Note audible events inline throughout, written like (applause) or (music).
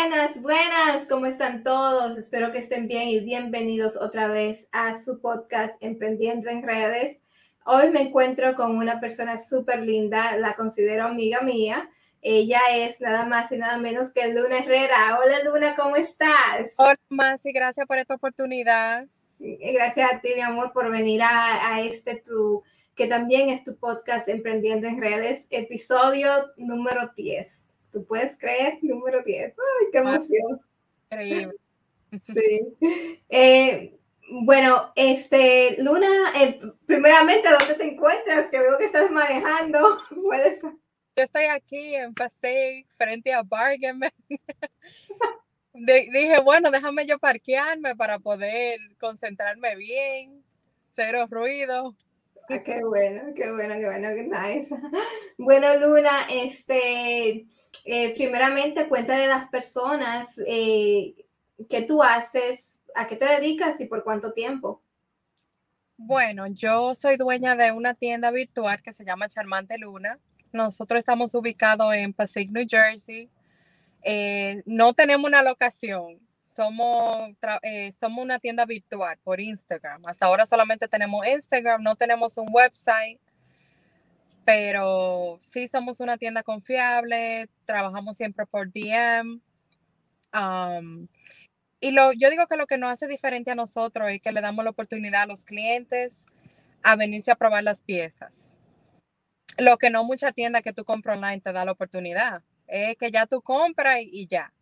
Buenas, buenas, ¿cómo están todos? Espero que estén bien y bienvenidos otra vez a su podcast Emprendiendo en Redes. Hoy me encuentro con una persona súper linda, la considero amiga mía. Ella es nada más y nada menos que Luna Herrera. Hola Luna, ¿cómo estás? Hola Masi, gracias por esta oportunidad. Gracias a ti, mi amor, por venir a, a este tu, que también es tu podcast Emprendiendo en Redes, episodio número 10. ¿Tú puedes creer? Número 10. ¡Ay, qué emoción! Increíble. (laughs) Sí. Eh, bueno, este, Luna, eh, primeramente, ¿dónde te encuentras? Que veo que estás manejando. (laughs) ¿Puedes? Yo estoy aquí en Paseo, frente a Bargain. (laughs) dije, bueno, déjame yo parquearme para poder concentrarme bien, cero ruido. Ah, qué bueno, qué bueno, qué bueno, qué nice. Bueno, Luna, este, eh, primeramente cuéntale a las personas eh, qué tú haces, a qué te dedicas y por cuánto tiempo. Bueno, yo soy dueña de una tienda virtual que se llama Charmante Luna. Nosotros estamos ubicados en Pacific, New Jersey. Eh, no tenemos una locación, somos, somos una tienda virtual por Instagram. Hasta ahora solamente tenemos Instagram, no tenemos un website pero sí somos una tienda confiable, trabajamos siempre por DM. y lo, yo digo que lo que nos hace diferente a nosotros es que le damos la oportunidad a los clientes a venirse a probar las piezas. Lo que no mucha tienda que tú compras online te da la oportunidad. Es que ya tú compras y, ya.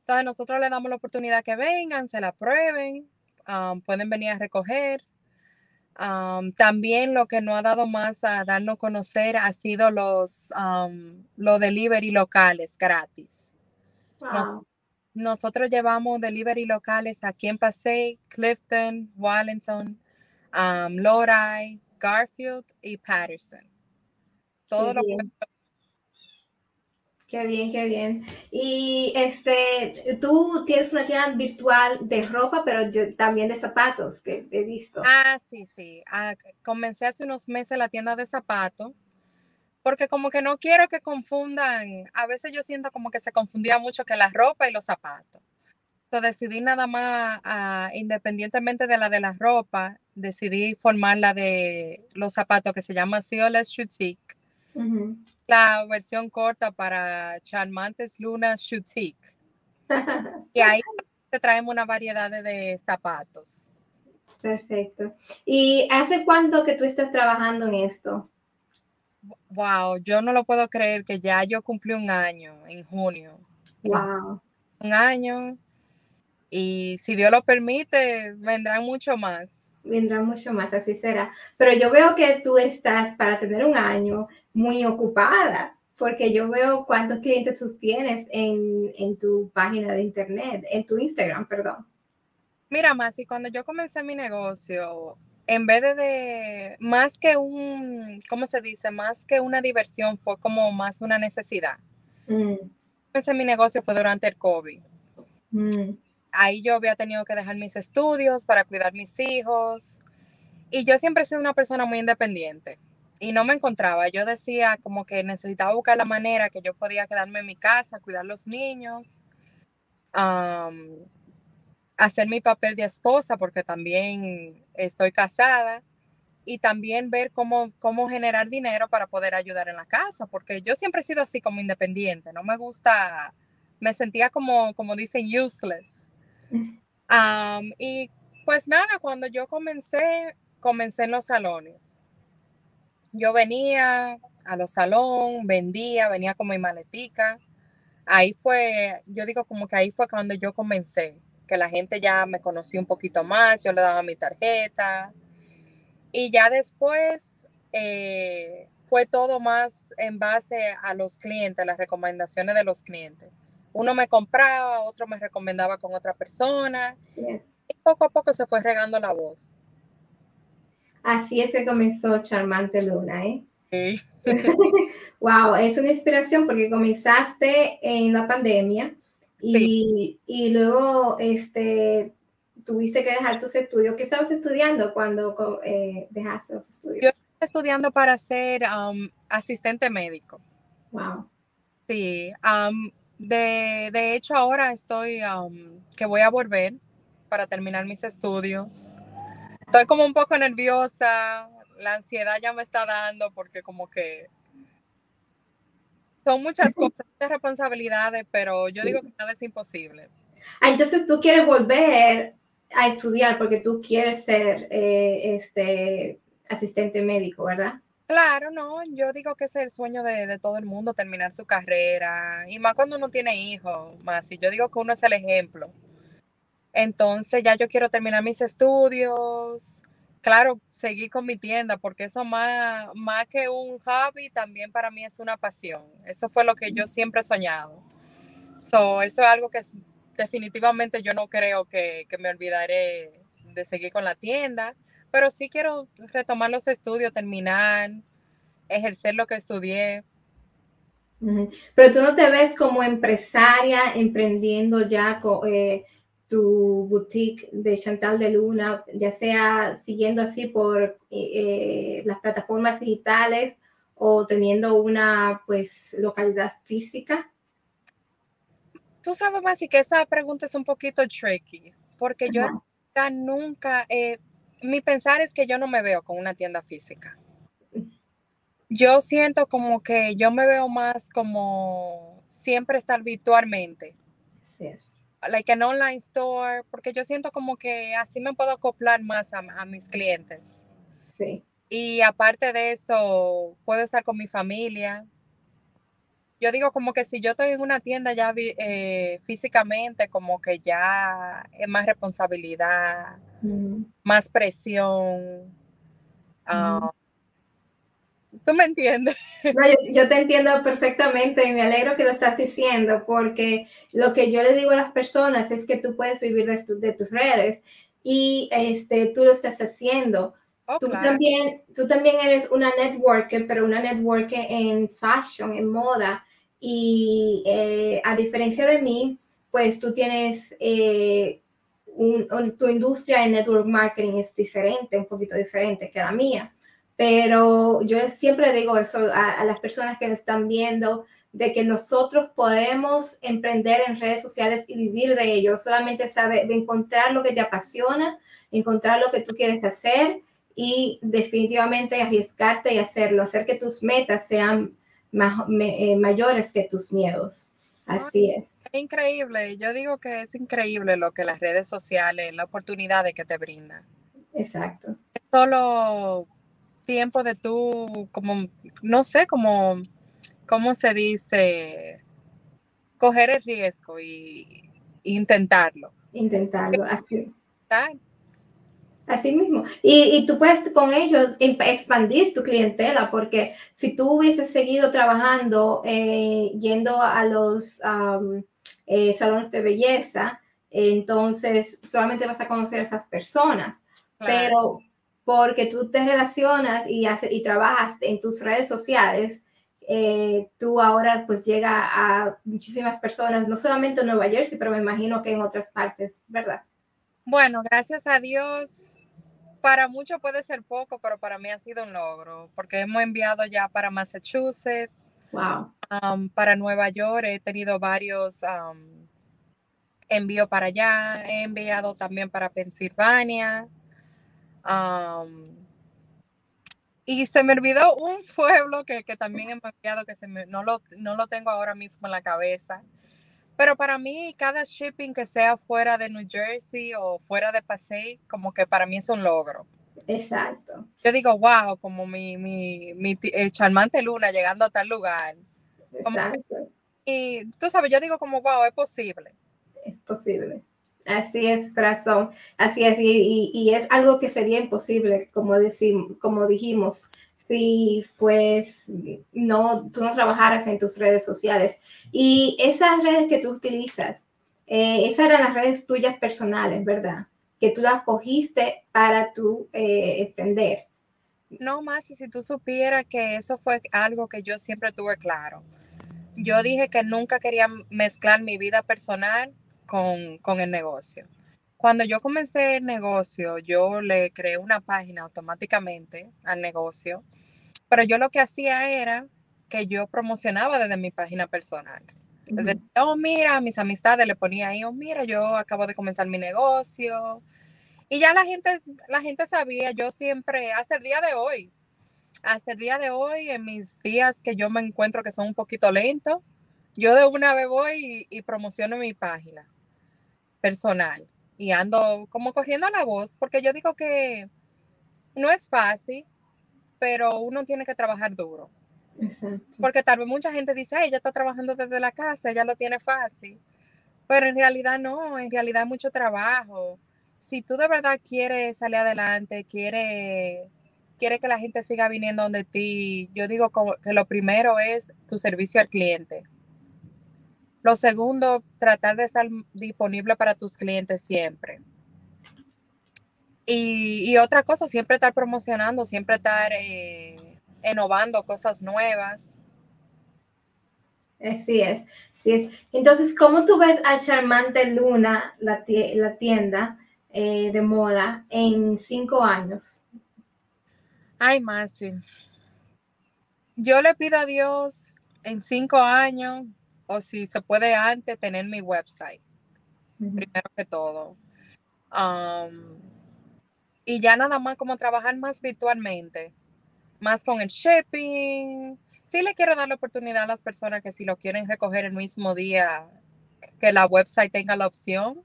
Entonces nosotros le damos la oportunidad que vengan, se la prueben, pueden venir a recoger también lo que nos ha dado más a darnos a conocer ha sido los, los delivery locales gratis. nosotros llevamos delivery locales aquí en Pasay, Clifton, Wallington, um, Garfield y Patterson. Todo lo que Qué bien, qué bien. Y este, tú tienes una tienda virtual de ropa, pero yo también de zapatos que he visto. Ah, sí, sí. Ah, comencé hace unos meses la tienda de zapatos, porque como que no quiero que confundan, a veces yo siento como que se confundía mucho que la ropa y los zapatos. Entonces decidí nada más, ah, independientemente de la de la ropa, decidí formar la de los zapatos que se llama La versión corta para Charmantes Luna Boutique. (laughs) y ahí te traemos una variedad de, zapatos. Perfecto. ¿Y hace cuánto que tú estás trabajando en esto? Wow, yo no lo puedo creer que ya yo cumplí un año en junio. Wow. Un año. Y si Dios lo permite, vendrán mucho más vendrá mucho más, así será. Pero yo veo que tú estás para tener un año muy ocupada, porque yo veo cuántos clientes tú tienes en, en tu página de internet, en tu Instagram, perdón. Mira, Masi, cuando yo comencé mi negocio, en vez de, más que un, ¿cómo se dice? Más que una diversión, fue como más una necesidad. Mm. Comencé mi negocio fue durante el COVID. Mm ahí yo había tenido que dejar mis estudios para cuidar mis hijos. Y yo siempre he sido una persona muy independiente y no me encontraba. Yo decía como que necesitaba buscar la manera que yo podía quedarme en mi casa, cuidar los niños, hacer mi papel de esposa porque también estoy casada y también ver cómo, cómo generar dinero para poder ayudar en la casa, porque yo siempre he sido así como independiente, no me gusta, me sentía como, como dicen, useless y pues nada, cuando yo comencé, comencé en los salones. Yo venía a los salones, vendía, venía con mi maletica. Ahí fue, yo digo como que ahí fue cuando yo comencé, que la gente ya me conocía un poquito más, yo le daba mi tarjeta. Y ya después eh, fue todo más en base a los clientes, las recomendaciones de los clientes uno me compraba, otro me recomendaba con otra persona. Y poco a poco se fue regando la voz. Así es que comenzó Charmante Luna, ¿eh? Sí. (laughs) wow, es una inspiración porque comenzaste en la pandemia y, y, luego este, tuviste que dejar tus estudios. ¿Qué estabas estudiando cuando eh, dejaste los estudios? Yo estaba estudiando para ser um, asistente médico. Wow. Sí, um, De, de hecho, ahora estoy, que voy a volver para terminar mis estudios. Estoy como un poco nerviosa, la ansiedad ya me está dando porque como que son muchas cosas, muchas responsabilidades, pero yo digo que nada es imposible. Ah, entonces tú quieres volver a estudiar porque tú quieres ser eh, este asistente médico, ¿verdad? Claro, no, yo digo que es el sueño de, todo el mundo, terminar su carrera, y más cuando uno tiene hijos, más, y yo digo que uno es el ejemplo. Entonces ya yo quiero terminar mis estudios, claro, seguir con mi tienda, porque eso más, más que un hobby, también para mí es una pasión. Eso fue lo que yo siempre he soñado. So, eso es algo que definitivamente yo no creo que, que me olvidaré de seguir con la tienda pero sí quiero retomar los estudios, terminar, ejercer lo que estudié. Pero tú no te ves como empresaria emprendiendo ya eh, tu boutique de Chantal de Luna, ya sea siguiendo así por eh, eh, las plataformas digitales o teniendo una pues localidad física? Tú sabes, más que esa pregunta es un poquito tricky, porque yo nunca, mi pensar es que yo no me veo con una tienda física. Yo siento como que yo me veo más como siempre estar virtualmente. Like an online store, porque yo siento como que así me puedo acoplar más a, mis clientes. Sí. Y aparte de eso, puedo estar con mi familia. Yo digo como que si yo estoy en una tienda ya eh, físicamente, como que ya es más responsabilidad más presión. (laughs) ¿Tú me entiendes? yo, te entiendo perfectamente y me alegro que lo estás diciendo porque lo que yo le digo a las personas es que tú puedes vivir de, tus redes y este, tú lo estás haciendo. Oh, tú, también, tú también eres una networker, pero una networker en fashion, en moda. Y eh, a diferencia de mí, pues tú tienes eh, tu industria en network marketing es diferente, un poquito diferente que la mía. Pero yo siempre digo eso a, las personas que nos están viendo, de que nosotros podemos emprender en redes sociales y vivir de ello. Solamente saber encontrar lo que te apasiona, encontrar lo que tú quieres hacer y definitivamente arriesgarte y hacerlo, hacer que tus metas sean eh, mayores que tus miedos. Así es. Increíble, yo digo que es increíble lo que las redes sociales, la oportunidad de que te brindan. Exacto. Es solo tiempo de tú, como, no sé, como, ¿cómo se dice? Coger el riesgo y, intentarlo. Intentarlo, así. Así mismo. Y, tú puedes con ellos expandir tu clientela, porque si tú hubieses seguido trabajando, eh, yendo a los eh, salones de belleza, entonces solamente vas a conocer a esas personas. Pero porque tú te relacionas y, y trabajas en tus redes sociales, eh, tú ahora pues llega a muchísimas personas, no solamente en Nueva Jersey, pero me imagino que en otras partes, ¿verdad? Bueno, gracias a Dios para muchos puede ser poco, pero para mí ha sido un logro, porque hemos enviado ya para Massachusetts, wow. Um, para Nueva York, he tenido varios um, envíos para allá, he enviado también para Pensilvania. Um, y se me olvidó un pueblo que, también he enviado, que se no, lo, no lo tengo ahora mismo en la cabeza. Pero para mí, cada shipping que sea fuera de New Jersey o fuera de Pasay, como que para mí es un logro. Exacto. Yo digo, wow, como mi, mi, mi el charmante luna llegando a tal lugar. Exacto. y tú sabes, yo digo como, wow, es posible. Es posible. Así es, corazón. Así es. Y, es algo que sería imposible, como, decimos, como dijimos, si pues no, tú no trabajaras en tus redes sociales. Y esas redes que tú utilizas, eh, esas eran las redes tuyas personales, ¿verdad? Que tú las cogiste para tu eh, emprender. No más, si tú supieras que eso fue algo que yo siempre tuve claro. Yo dije que nunca quería mezclar mi vida personal con, con el negocio. Cuando yo comencé el negocio, yo le creé una página automáticamente al negocio, pero yo lo que hacía era que yo promocionaba desde mi página personal. oh, mira, mis amistades le ponía ahí, oh, mira, yo acabo de comenzar mi negocio. Y ya la gente, la gente sabía, yo siempre, hasta el día de hoy, hasta el día de hoy, en mis días que yo me encuentro que son un poquito lentos, yo de una vez voy y, promociono mi página personal y ando como corriendo la voz, porque yo digo que no es fácil, pero uno tiene que trabajar duro. Porque tal vez mucha gente dice, ella está trabajando desde la casa, ella lo tiene fácil. Pero en realidad no, en realidad mucho trabajo. Si tú de verdad quieres salir adelante, quieres quiere que la gente siga viniendo donde ti, yo digo que lo primero es tu servicio al cliente. Lo segundo, tratar de estar disponible para tus clientes siempre. Y, otra cosa, siempre estar promocionando, siempre estar eh, innovando cosas nuevas. Así es, así es. Entonces, ¿cómo tú ves a Charmante Luna, la, tienda eh, de moda, en cinco años? Ay, Masi. Yo le pido a Dios en cinco años, o si se puede antes, tener mi website. Primero que todo. Um, y ya nada más como trabajar más virtualmente, más con el shipping. Sí le quiero dar la oportunidad a las personas que si lo quieren recoger el mismo día, que la website tenga la opción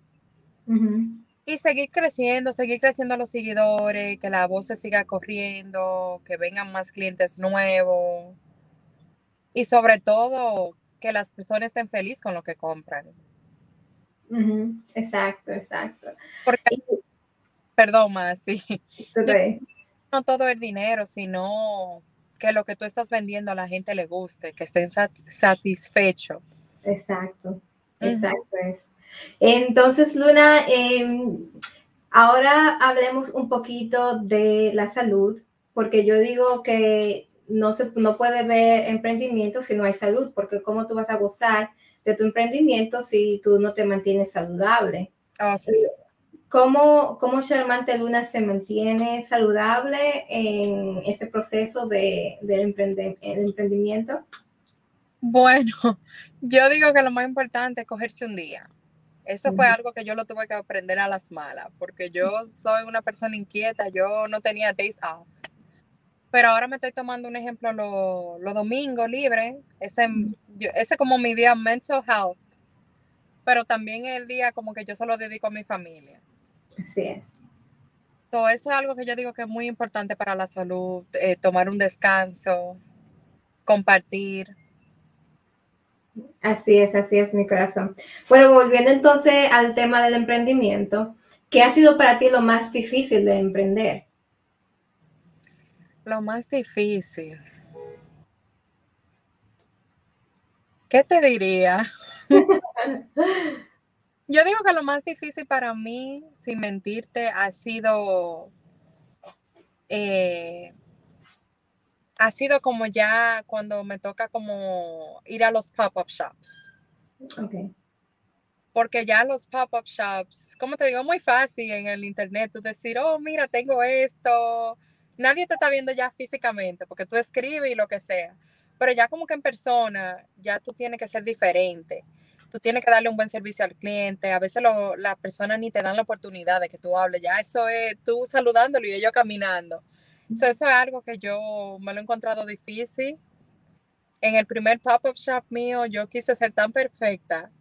y seguir creciendo, seguir creciendo los seguidores, que la voz se siga corriendo, que vengan más clientes nuevos y sobre todo que las personas estén felices con lo que compran. Exacto, exacto. perdón, más, sí. No todo el dinero, sino que lo que tú estás vendiendo a la gente le guste, que estén satisfechos. Exacto, exacto. Entonces, Luna, em, ahora hablemos un poquito de la salud, porque yo digo que no se no puede ver emprendimiento si no hay salud, porque cómo tú vas a gozar de tu emprendimiento si tú no te mantienes saludable. Oh, ¿Cómo, ¿Cómo Charmante Luna se mantiene saludable en ese proceso de, del emprendimiento? Bueno, (laughs) yo digo que lo más importante es cogerse un día. Eso fue algo que yo lo tuve que aprender a las malas, porque yo soy una persona inquieta, yo no tenía days off. Pero ahora me estoy tomando un ejemplo los domingos libre, ese, ese como mi día mental health, pero también el día como que yo se lo dedico a mi familia. Así es. eso es algo que yo digo que es muy importante para la salud, eh, tomar un descanso, compartir. Así es, así es mi corazón. Bueno, volviendo entonces al tema del emprendimiento, ¿qué ha sido para ti lo más difícil de emprender? Lo más difícil. ¿Qué te diría? (laughs) Yo digo que lo más difícil para mí, sin mentirte, ha sido eh, ha sido como ya cuando me toca como ir a los pop-up shops. Okay. Porque ya los pop-up shops, como te digo, muy fácil en el internet tú decir, oh, mira, tengo esto. Nadie te está viendo ya físicamente, porque tú escribes y lo que sea. Pero ya como que en persona, ya tú tienes que ser diferente. Tú tienes que darle un buen servicio al cliente. A veces las personas ni te dan la oportunidad de que tú hables. Ya eso es tú saludándolo y ellos caminando eso es algo que yo me lo he encontrado difícil. En el primer pop-up shop mío, yo quise ser tan perfecta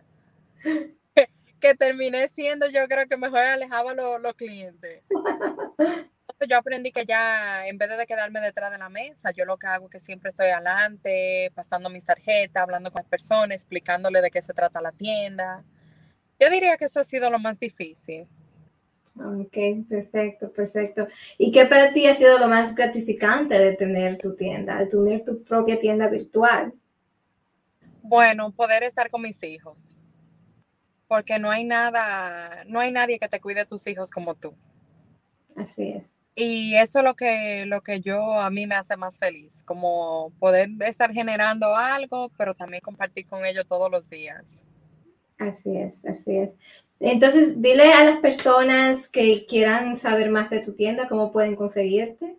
(laughs) que, terminé siendo, yo creo que mejor alejaba los, los clientes. (laughs) Entonces yo aprendí que ya, en vez de quedarme detrás de la mesa, yo lo que hago es que siempre estoy adelante, pasando mis tarjetas, hablando con las personas, explicándole de qué se trata la tienda. Yo diría que eso ha sido lo más difícil. Ok, perfecto, perfecto. ¿Y qué para ti ha sido lo más gratificante de tener tu tienda, de tener tu propia tienda virtual? Bueno, poder estar con mis hijos. Porque no hay nada, no hay nadie que te cuide a tus hijos como tú. Así es. Y eso es lo que, lo que yo a mí me hace más feliz, como poder estar generando algo, pero también compartir con ellos todos los días. Así es, así es. Entonces, dile a las personas que quieran saber más de tu tienda, cómo pueden conseguirte.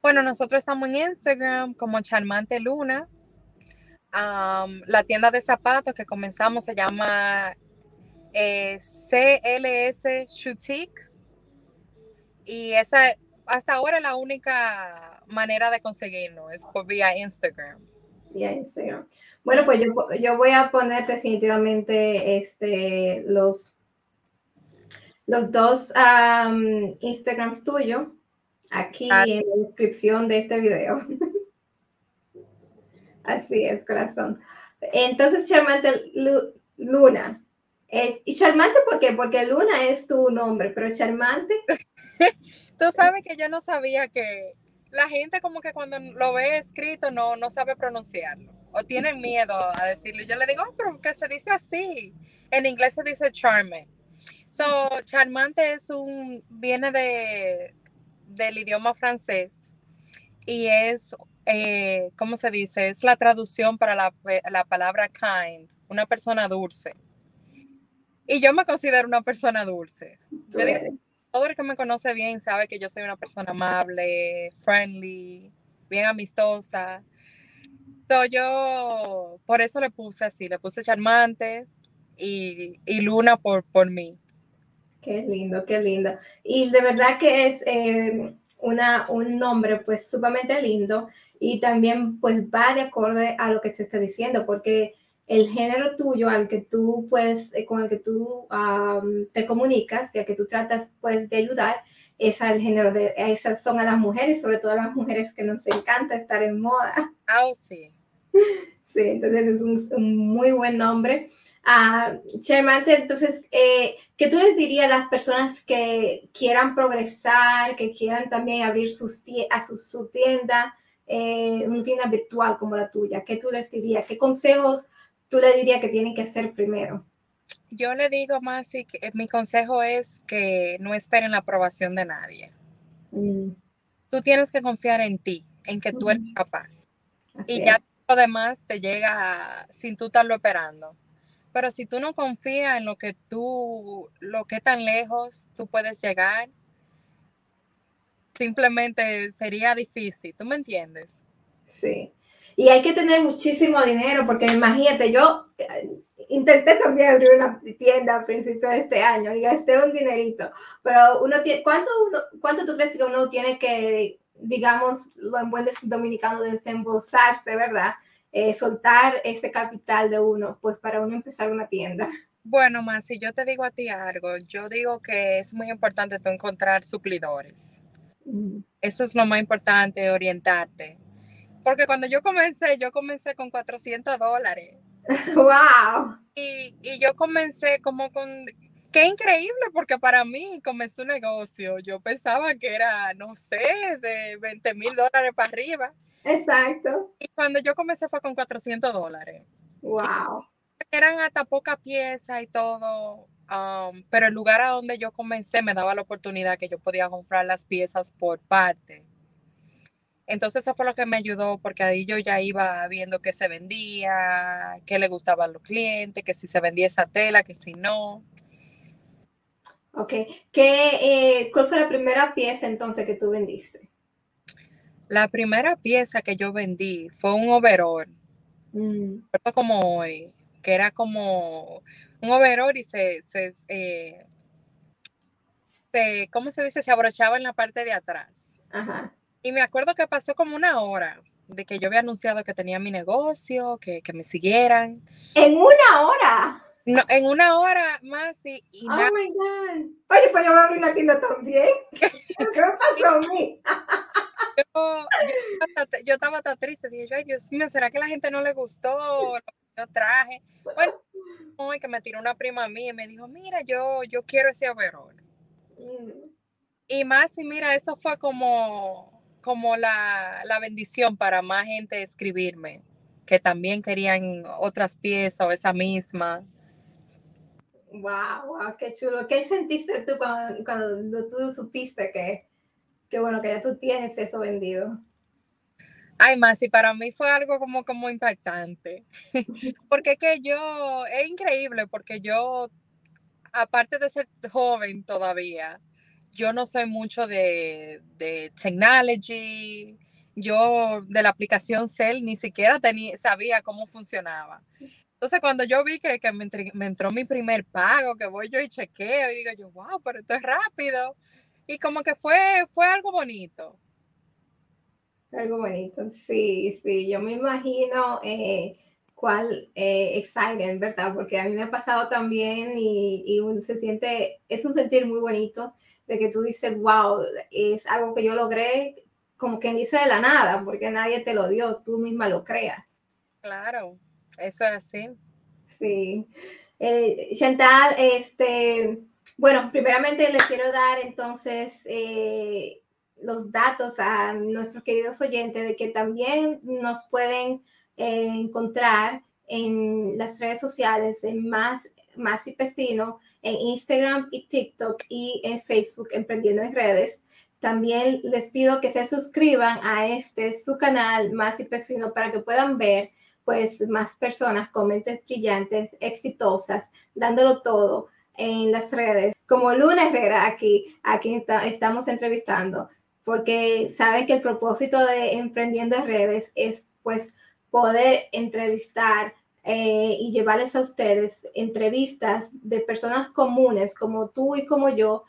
Bueno, nosotros estamos en Instagram como Charmante Luna. la tienda de zapatos que comenzamos se llama eh, CLS Shoutique. Y esa hasta ahora la única manera de conseguirnos, es por vía Instagram. Vía Instagram. Bueno, pues yo, voy a poner definitivamente este, los, los dos Instagrams tuyos aquí ah. en la descripción de este video. (laughs) Así es, corazón. Entonces, Charmante Luna. ¿Y charmante por qué? Porque Luna es tu nombre, pero charmante. (laughs) (laughs) Tú sabes que yo no sabía que la gente como que cuando lo ve escrito no, no sabe pronunciarlo o tienen miedo a decirlo. Yo le digo, oh, pero que se dice así. En inglés se dice charme. So, charmante es un, viene de, del idioma francés y es, eh, ¿cómo se dice? Es la traducción para la, la palabra kind, una persona dulce. Y yo me considero una persona dulce. Todo el que me conoce bien sabe que yo soy una persona amable, friendly, bien amistosa. Entonces yo por eso le puse así, le puse charmante y, y Luna por, por mí. Qué lindo, qué lindo. Y de verdad que es eh, una, un nombre pues sumamente lindo y también pues va de acorde a lo que te está diciendo, porque el género tuyo al que tú pues con el que tú te comunicas y al que tú tratas pues de ayudar es al género de esas son a las mujeres sobre todo a las mujeres que nos encanta estar en moda. Ah oh, sí. (laughs) Sí entonces es un, muy buen nombre. Ah entonces eh, ¿qué tú les dirías a las personas que quieran progresar que quieran también abrir sus a su, su tienda eh, una tienda virtual como la tuya ¿qué tú les dirías qué consejos tú le dirías que tienen que hacer primero? Yo le digo más y que mi consejo es que no esperen la aprobación de nadie. Mm. Tú tienes que confiar en ti, en que tú eres capaz. y ya lo demás te llega sin tú estarlo esperando. Pero si tú no confías en lo que tú, lo que tan lejos tú puedes llegar, simplemente sería difícil. ¿Tú me entiendes? Sí. Y hay que tener muchísimo dinero, porque imagínate, yo eh, intenté también abrir una tienda a principios de este año y gasté un dinerito, pero uno tiene, ¿cuánto, cuánto tú crees que uno tiene que, digamos, lo en buen dominicano, desembolsarse, ¿verdad? Eh, soltar ese capital de uno, pues para uno empezar una tienda. Bueno, más si yo te digo a ti algo, yo digo que es muy importante tú encontrar suplidores. Mm. Eso es lo más importante, orientarte porque cuando yo comencé, yo comencé con 400 dólares. (laughs) ¡Wow! Y, y yo comencé como con... Qué increíble, porque para mí comenzó un negocio. Yo pensaba que era, no sé, de 20 mil dólares para arriba. Exacto. Y cuando yo comencé fue con 400 dólares. ¡Wow! Eran hasta poca pieza y todo. Um, pero el lugar a donde yo comencé me daba la oportunidad que yo podía comprar las piezas por parte. Entonces eso fue lo que me ayudó porque ahí yo ya iba viendo qué se vendía, qué le gustaba a los clientes, que si se vendía esa tela, que si no. Ok. ¿Qué, eh, ¿Cuál fue la primera pieza entonces que tú vendiste? La primera pieza que yo vendí fue un overall. Mm. como hoy, que era como un overall y se, se, eh, se, ¿cómo se dice? Se abrochaba en la parte de atrás. Ajá. Y me acuerdo que pasó como una hora de que yo había anunciado que tenía mi negocio, que, me siguieran. ¿En una hora? No, en una hora más y, oh my God. Oye, pues yo voy a abrir una tienda también. (laughs) ¿Qué me pasó a mí? yo, estaba tan triste, dije yo, ay Dios mío, ¿será que la gente no le gustó lo que yo traje? Bueno, hoy que me tiró una prima a mí y me dijo, mira, yo, yo quiero ese overall. Mm. Y más, y mira, eso fue como, como la, bendición para más gente escribirme, que también querían otras piezas o esa misma. Wow, wow, qué chulo. ¿Qué sentiste tú cuando, tú supiste que, que, bueno, que ya tú tienes eso vendido? Ay, más, y para mí fue algo como, como impactante. (laughs) porque que yo, es increíble, porque yo, aparte de ser joven todavía, yo no soy mucho de, de technology, yo de la aplicación Cell ni siquiera tenía, sabía cómo funcionaba. Entonces, cuando yo vi que, que me, me, entró mi primer pago, que voy yo y chequeo, y digo yo, wow, pero esto es rápido. Y como que fue, fue algo bonito. Algo bonito, sí, sí. Yo me imagino eh, cuál eh, exciting, ¿verdad? Porque a mí me ha pasado también y, y se siente, es un sentir muy bonito de que tú dices, wow, es algo que yo logré, como quien dice de la nada, porque nadie te lo dio, tú misma lo creas. Claro, eso es así. Sí. Eh, Chantal, este, bueno, primeramente les quiero dar entonces eh, los datos a nuestros queridos oyentes de que también nos pueden eh, encontrar en las redes sociales de Más, Más y Pestino, en Instagram y TikTok y en Facebook, Emprendiendo en Redes. También les pido que se suscriban a este, su canal Más y Pestino, para que puedan ver pues más personas con mentes brillantes, exitosas, dándolo todo en las redes, como Luna Herrera aquí, aquí estamos entrevistando, porque saben que el propósito de Emprendiendo en Redes es pues poder entrevistar eh, y llevarles a ustedes entrevistas de personas comunes como tú y como yo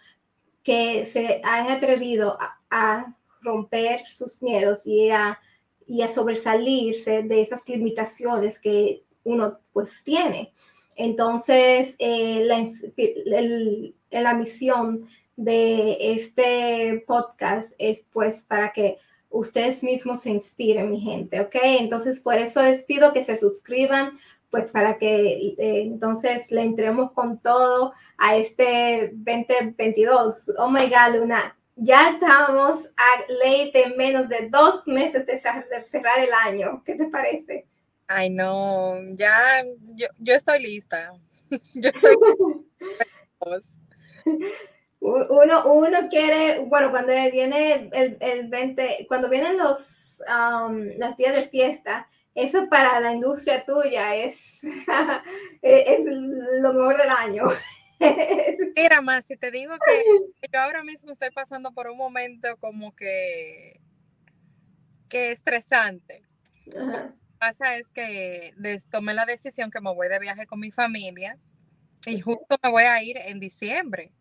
que se han atrevido a, romper sus miedos y a, y a sobresalirse de esas limitaciones que uno pues tiene. Entonces, eh, la, la misión de este podcast es pues para que ustedes mismos se inspiren, mi gente, ¿ok? Entonces, por eso les pido que se suscriban, pues para que eh, entonces le entremos con todo a este 2022. Oh my God, Luna, ya estamos a ley de menos de dos meses de cerrar el año. ¿Qué te parece? Ay, no, ya, yo, yo estoy lista. (laughs) yo estoy. (laughs) Uno, uno quiere, bueno, cuando viene el, el 20, cuando vienen los, um, los días de fiesta, eso para la industria tuya es, (laughs) es lo mejor del año. (laughs) Mira, más, si te digo que yo ahora mismo estoy pasando por un momento como que, que estresante. Lo que pasa es que tomé la decisión que me voy de viaje con mi familia y justo me voy a ir en diciembre.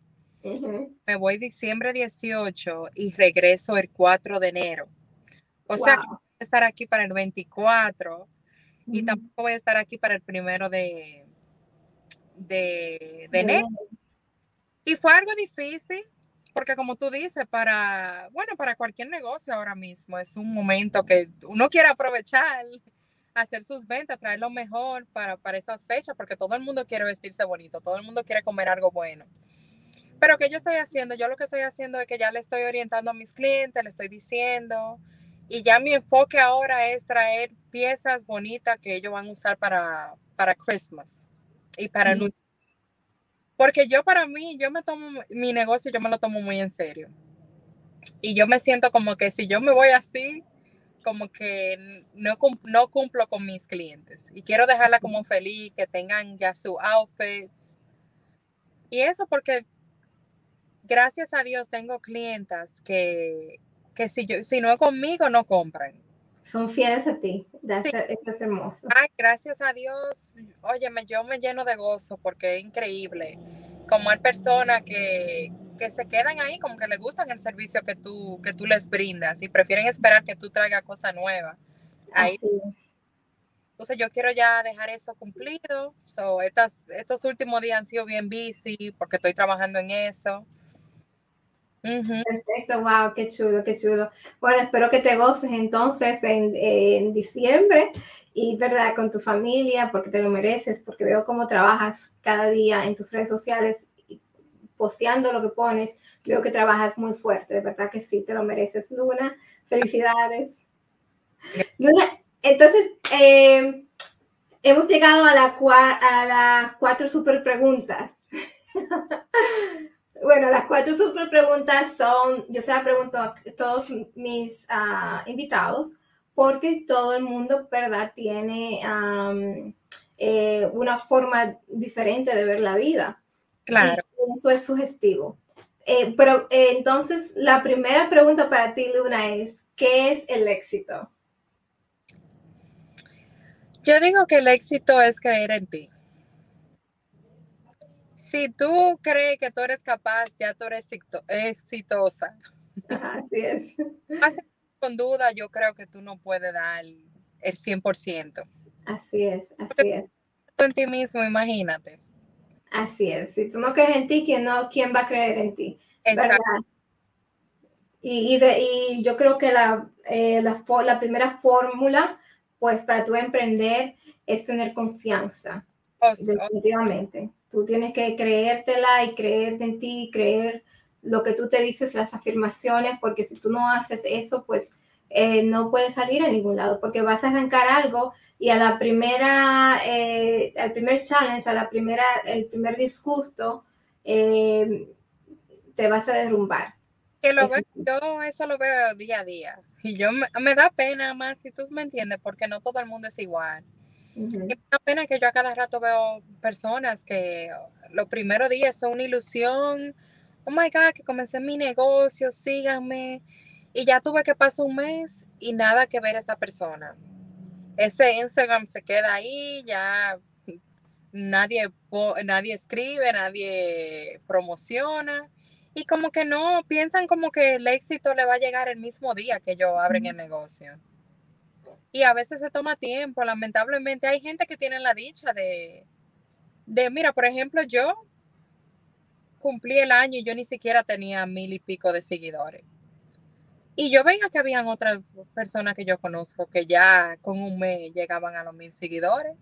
Me voy diciembre 18 y regreso el 4 de enero. O sea, voy a estar aquí para el 24 y tampoco voy a estar aquí para el primero de, de, enero. Y fue algo difícil, porque como tú dices, para, bueno, para cualquier negocio ahora mismo es un momento que uno quiere aprovechar, hacer sus ventas, traer lo mejor para, para esas fechas, porque todo el mundo quiere vestirse bonito, todo el mundo quiere comer algo bueno. Pero ¿qué yo estoy haciendo? Yo lo que estoy haciendo es que ya le estoy orientando a mis clientes, le estoy diciendo, y ya mi enfoque ahora es traer piezas bonitas que ellos van a usar para, para Christmas y para mm. Porque yo para mí, yo me tomo mi negocio, yo me lo tomo muy en serio. Y yo me siento como que si yo me voy así, como que no, no cumplo con mis clientes. Y quiero dejarla como feliz, que tengan ya sus outfits. Y eso porque gracias a Dios tengo clientas que, que si, yo, si no es conmigo no compran. Son fieles a ti. Eso es hermoso. Ay, gracias a Dios. Óyeme, yo me lleno de gozo porque es increíble. Como hay personas que, que se quedan ahí, como que les gustan el servicio que tú, que tú les brindas y prefieren esperar que tú traigas cosas nuevas. Ahí. Entonces yo quiero ya dejar eso cumplido. So, estas, estos últimos días han sido bien busy porque estoy trabajando en eso. Perfecto, wow, qué chulo, qué chulo. Bueno, espero que te goces entonces en, en, diciembre y, ¿verdad?, con tu familia, porque te lo mereces, porque veo cómo trabajas cada día en tus redes sociales, posteando lo que pones, veo que trabajas muy fuerte, de verdad que sí, te lo mereces, Luna. Felicidades. Luna, entonces, eh, hemos llegado a, la, a las cuatro super preguntas. (laughs) Bueno, las cuatro super preguntas son, yo se las pregunto a todos mis ah, invitados, porque todo el mundo, ¿verdad?, tiene eh, una forma diferente de ver la vida. Claro. eso es sugestivo. Eh, pero eh, entonces, la primera pregunta para ti, Luna, es, ¿qué es el éxito? Yo digo que el éxito es creer en ti. Si tú crees que tú eres capaz, ya tú eres exitosa. Así es. Con duda, yo creo que tú no puedes dar el 100%. Así es, así es. Tú en ti mismo, imagínate. Así es. Si tú no crees en ti, ¿quién, no, quién va a creer en ti? Exacto. Y, y, yo creo que la, eh, la, la primera fórmula, pues para tu emprender, es tener confianza. Oh, definitivamente. Tú tienes que creértela y creer en ti, creer lo que tú te dices, las afirmaciones, porque si tú no haces eso, pues eh, no puedes salir a ningún lado, porque vas a arrancar algo y a la primera, eh, al primer challenge, a la primera, el primer disgusto, eh, te vas a derrumbar. Que lo yo eso lo veo día a día y yo me, da pena más si tú me entiendes porque no todo el mundo es igual. Me da pena que yo a cada rato veo personas que los primeros días son una ilusión, oh my God, que comencé mi negocio, síganme. Y ya tuve que pasar un mes y nada que ver a esta persona. Ese Instagram se queda ahí, ya nadie, nadie escribe, nadie promociona. Y como que no, piensan como que el éxito le va a llegar el mismo día que ellos abren el negocio. Y a veces se toma tiempo, lamentablemente. Hay gente que tiene la dicha de, de mira, por ejemplo, yo cumplí el año y yo ni siquiera tenía mil y pico de seguidores. Y yo veía que habían otras personas que yo conozco que ya con un mes llegaban a los mil seguidores.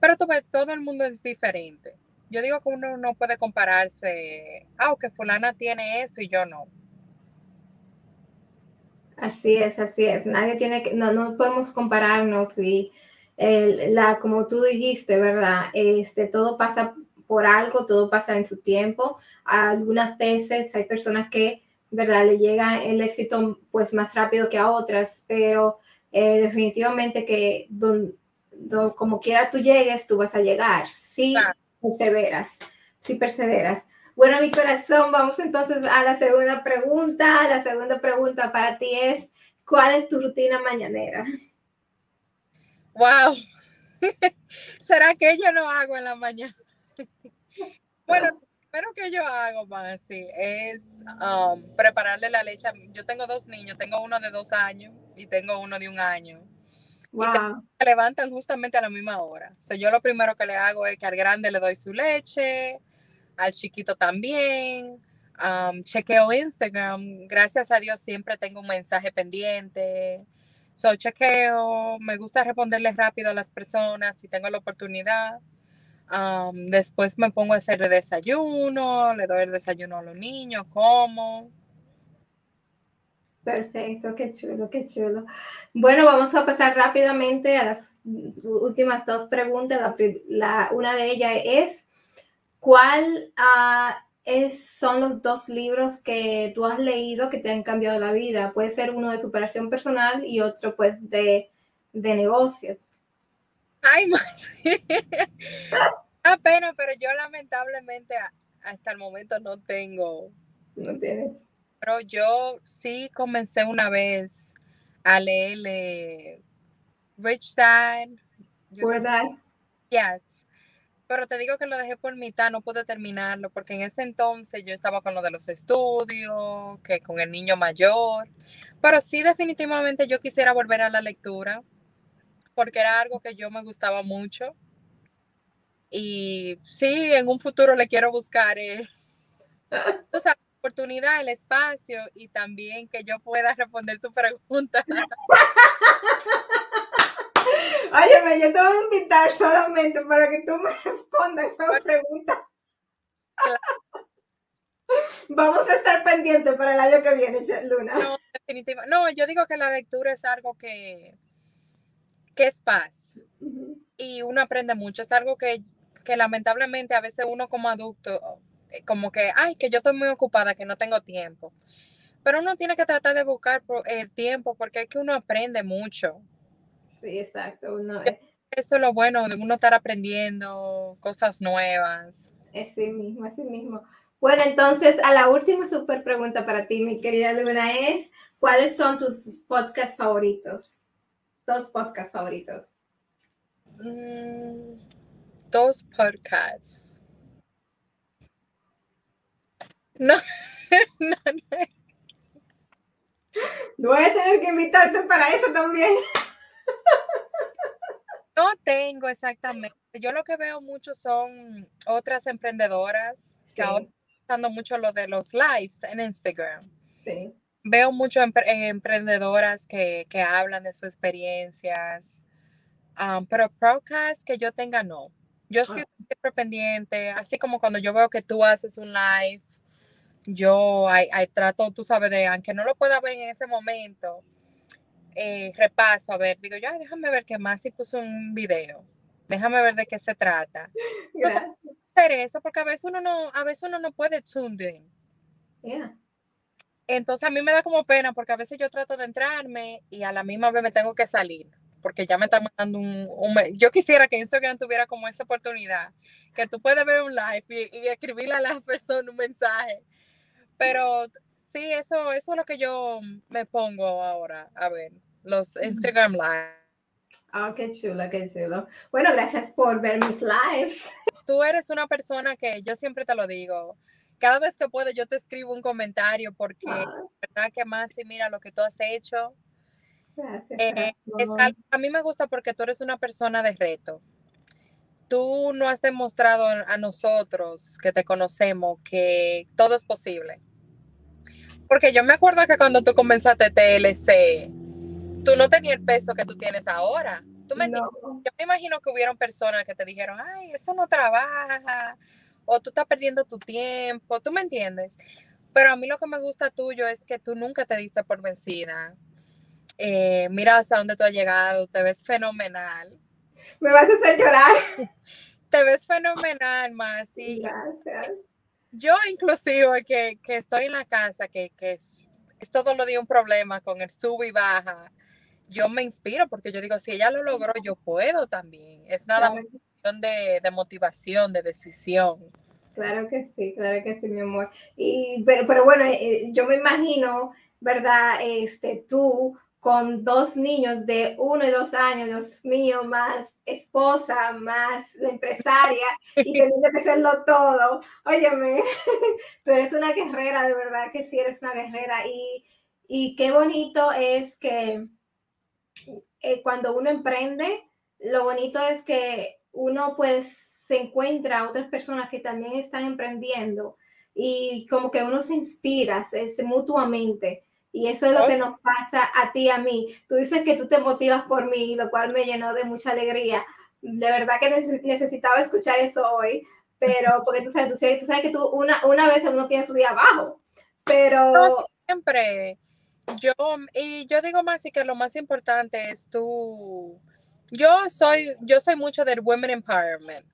Pero todo el mundo es diferente. Yo digo que uno no puede compararse, ah, fulana tiene esto y yo no. Así es, así es. Nadie tiene que, no, no podemos compararnos y la, como tú dijiste, ¿verdad? Este, todo pasa por algo, todo pasa en su tiempo. Algunas veces hay personas que, ¿verdad? Le llega el éxito pues más rápido que a otras, pero eh, definitivamente que como quiera tú llegues, tú vas a llegar. Si perseveras, si perseveras. Bueno, mi corazón, vamos entonces a la segunda pregunta. La segunda pregunta para ti es, ¿cuál es tu rutina mañanera? Wow. (laughs) ¿Será que yo lo hago en la mañana? (laughs) bueno, primero que yo hago, más es um, prepararle la leche. Yo tengo dos niños, tengo uno de dos años y tengo uno de un año. Y se levantan justamente a la misma hora. So, yo lo primero que le hago es que al grande le doy su leche, al chiquito también. Chequeo Instagram. Gracias a Dios siempre tengo un mensaje pendiente. So, chequeo. Me gusta responderles rápido a las personas si tengo la oportunidad después me pongo a hacer el desayuno, le doy el desayuno a los niños, como. Perfecto, qué chulo, qué chulo. Bueno, vamos a pasar rápidamente a las últimas dos preguntas. La, una de ellas es, ¿cuál ah, es, son los dos libros que tú has leído que te han cambiado la vida? Puede ser uno de superación personal y otro pues de, de negocios. Ay, (laughs) más. pena, pero yo lamentablemente hasta el momento no tengo. No tienes. Pero yo sí comencé una vez a leerle Rich Dad. Poor Dad. Yes. Pero te digo que lo dejé por mitad, no pude terminarlo, porque en ese entonces yo estaba con lo de los estudios, que con el niño mayor. Pero sí, definitivamente yo quisiera volver a la lectura porque era algo que yo me gustaba mucho. Y sí, en un futuro le quiero buscar eh, (laughs) la oportunidad, el espacio y también que yo pueda (laughs) responder tu pregunta. (laughs) Óyeme, yo te voy a invitar solamente para que tú me (laughs) respondas esa pregunta. Vamos a estar pendientes para el año que viene, Luna. No, definitivamente. No, yo digo que la lectura es algo que, que es paz. Y uno aprende mucho. Es algo que, lamentablemente a veces uno como adulto, eh, como que, ay, que yo estoy muy ocupada, que no tengo tiempo. Pero uno tiene que tratar de buscar el tiempo porque es que uno aprende mucho. Sí, exacto. Eso es lo bueno de uno estar aprendiendo cosas nuevas. Así mismo, así mismo. Bueno, entonces, a la última super pregunta para ti, mi querida Luna, es, ¿cuáles son tus podcasts favoritos? Dos podcasts favoritos. Mm, dos podcasts. No, (laughs) no, no. Voy a tener que invitarte para eso también. No tengo exactamente. Yo lo que veo mucho son otras emprendedoras que ahora están usando mucho lo de los lives en Instagram. Sí. Veo mucho emprendedoras que, hablan de sus experiencias, um, pero podcast que yo tenga no. Yo estoy ah. siempre pendiente, así como cuando yo veo que tú haces un live, yo trato, tú sabes, de, aunque no lo pueda ver en ese momento, eh, repaso, a ver, digo yo, déjame ver qué más si puso un video, déjame ver de qué se trata. hacer eso, porque a veces uno no, a veces uno no puede tune Entonces a mí me da como pena, porque a veces yo trato de entrarme y a la misma vez me tengo que salir, porque ya me están mandando un, yo quisiera que Instagram tuviera como esa oportunidad, que tú puedes ver un live y, y escribirle a la (laughs) persona un mensaje. Pero sí, eso, eso es lo que yo me pongo ahora, a ver, los Instagram Live. Oh, qué chulo, qué chulo. Bueno, gracias por ver mis lives. (laughs) Tú eres una persona que yo siempre te lo digo. Cada vez que puedo, yo te escribo un comentario porque, ah. verdad que más, y mira lo que tú has hecho. Gracias. Eh, a mí me gusta porque tú eres una persona de reto tú no has demostrado a nosotros que te conocemos que todo es posible. Porque yo me acuerdo que cuando tú comenzaste TLC, tú no tenías el peso que tú tienes ahora. Tú me Yo me imagino que hubieron personas que te dijeron, ay, eso no trabaja, o tú estás perdiendo tu tiempo, ¿tú me entiendes? Pero a mí lo que me gusta tuyo es que tú nunca te diste por vencida. Eh, mira hasta dónde tú has llegado, te ves fenomenal. Me vas a hacer llorar. (laughs) Te ves fenomenal, Masi. Gracias yo inclusive que, estoy en la casa, que, es, todo lo de un problema con el sub y baja, yo me inspiro porque yo digo, si ella lo logró, yo puedo también. Es nada más cuestión de, de, motivación, de decisión. Claro que sí, claro que sí, mi amor. Y, pero, pero bueno, eh, eh, yo me imagino, ¿verdad? Este, tú con dos niños de uno y dos años, Dios mío, más esposa, más la empresaria (laughs) y teniendo que hacerlo todo. Óyeme, (laughs) tú eres una guerrera, de verdad que sí eres una guerrera. Y, y qué bonito es que eh, cuando uno emprende, lo bonito es que uno pues se encuentra a otras personas que también están emprendiendo y como que uno se inspira es, mutuamente. Y eso es lo que nos pasa a ti y a mí. Tú dices que tú te motivas por mí, lo cual me llenó de mucha alegría. De verdad que necesitaba escuchar eso hoy, pero (laughs) porque tú sabes, tú sabes, que tú una, una vez uno tiene su día abajo, pero... siempre. Yo, y yo digo más y que lo más importante es tú, yo soy, yo soy mucho del women empowerment.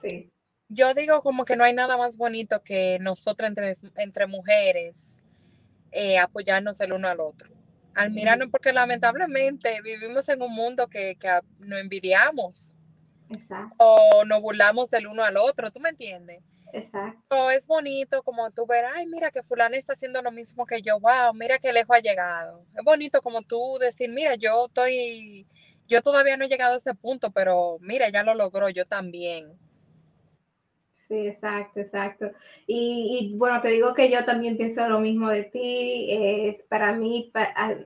Sí. Yo digo como que no hay nada más bonito que nosotros entre, entre mujeres eh, apoyarnos el uno al otro. Al mirarnos, porque lamentablemente vivimos en un mundo que, que nos envidiamos. Exacto. O nos burlamos del uno al otro, ¿tú me entiendes? Exacto. es bonito como tú ver, ay, mira que fulano está haciendo lo mismo que yo, wow, mira qué lejos ha llegado. Es bonito como tú decir, mira, yo estoy, yo todavía no he llegado a ese punto, pero mira, ya lo logró, yo también. Sí, exacto, exacto. Y, bueno, te digo que yo también pienso lo mismo de ti. Es para mí, para,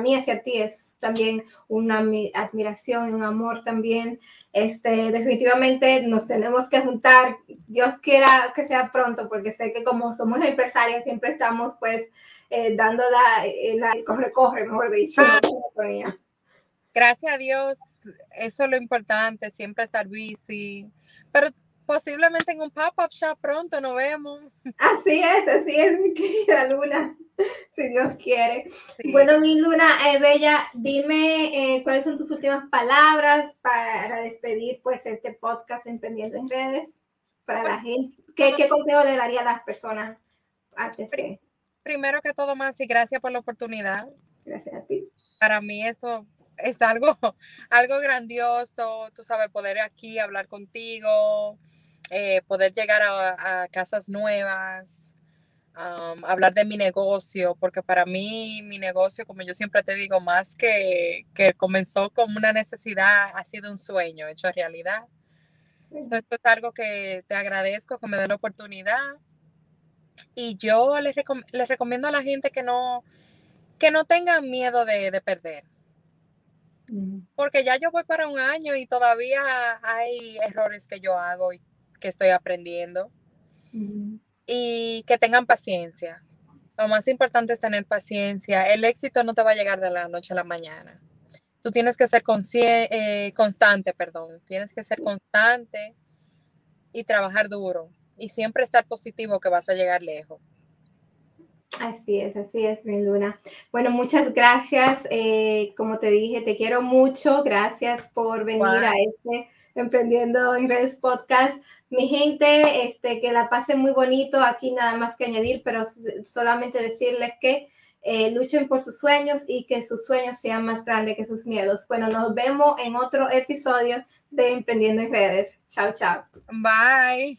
mí hacia ti es también una admiración y un amor también. Este, definitivamente nos tenemos que juntar. Dios quiera que sea pronto, porque sé que como somos empresarias siempre estamos pues eh, dando la, corre, corre, mejor dicho. Gracias a Dios, eso es lo importante, siempre estar busy. Pero posiblemente en un pop-up shop pronto nos vemos. Así es, así es, mi querida Luna, (laughs) si Dios quiere. Bueno, mi Luna, eh, Bella, dime eh, cuáles son tus últimas palabras para despedir pues este podcast Emprendiendo en Redes para la gente. ¿Qué, ¿Qué, consejo le daría a las personas antes de? Primero que todo más y gracias por la oportunidad. Gracias a ti. Para mí esto es algo, (laughs) algo grandioso, tú sabes, poder aquí hablar contigo, eh, poder llegar a, casas nuevas, hablar de mi negocio, porque para mí mi negocio, como yo siempre te digo, más que, que comenzó como una necesidad, ha sido un sueño hecho realidad. esto es algo que te agradezco que me dé la oportunidad. Y yo les, les recomiendo a la gente que no, que no tengan miedo de, perder. Porque ya yo voy para un año y todavía hay errores que yo hago y que estoy aprendiendo. Y que tengan paciencia. Lo más importante es tener paciencia. El éxito no te va a llegar de la noche a la mañana. Tú tienes que ser eh, constante, perdón. Tienes que ser constante y trabajar duro. Y siempre estar positivo que vas a llegar lejos. Así es, así es, mi Luna. Bueno, muchas gracias. Eh, como te dije, te quiero mucho. Gracias por venir a este Emprendiendo en Redes Podcast. Mi gente, este, que la pasen muy bonito. Aquí nada más que añadir, pero solamente decirles que eh, luchen por sus sueños y que sus sueños sean más grandes que sus miedos. Bueno, nos vemos en otro episodio de Emprendiendo en Redes. Chao, chao. Bye.